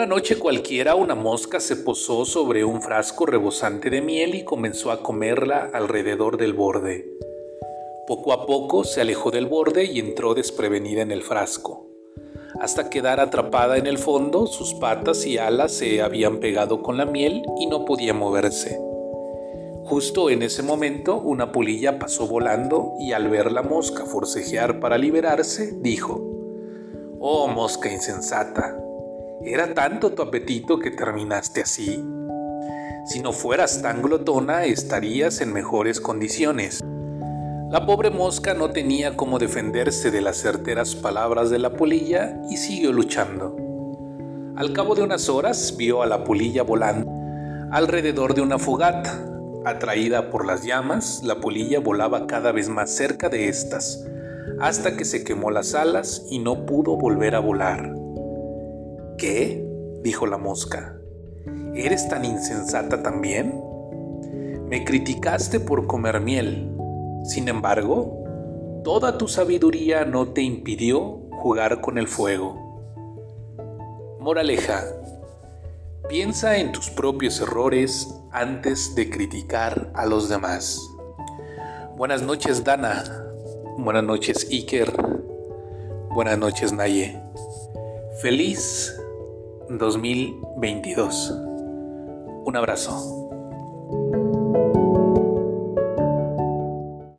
Una noche cualquiera una mosca se posó sobre un frasco rebosante de miel y comenzó a comerla alrededor del borde. Poco a poco se alejó del borde y entró desprevenida en el frasco. Hasta quedar atrapada en el fondo, sus patas y alas se habían pegado con la miel y no podía moverse. Justo en ese momento una polilla pasó volando y al ver la mosca forcejear para liberarse, dijo, Oh mosca insensata, ¿Era tanto tu apetito que terminaste así? Si no fueras tan glotona, estarías en mejores condiciones. La pobre mosca no tenía cómo defenderse de las certeras palabras de la polilla y siguió luchando. Al cabo de unas horas vio a la polilla volando alrededor de una fogata. Atraída por las llamas, la polilla volaba cada vez más cerca de estas, hasta que se quemó las alas y no pudo volver a volar. ¿Qué? dijo la mosca. ¿Eres tan insensata también? Me criticaste por comer miel. Sin embargo, toda tu sabiduría no te impidió jugar con el fuego. Moraleja. Piensa en tus propios errores antes de criticar a los demás. Buenas noches Dana. Buenas noches Iker. Buenas noches Naye. Feliz 2022. Un abrazo.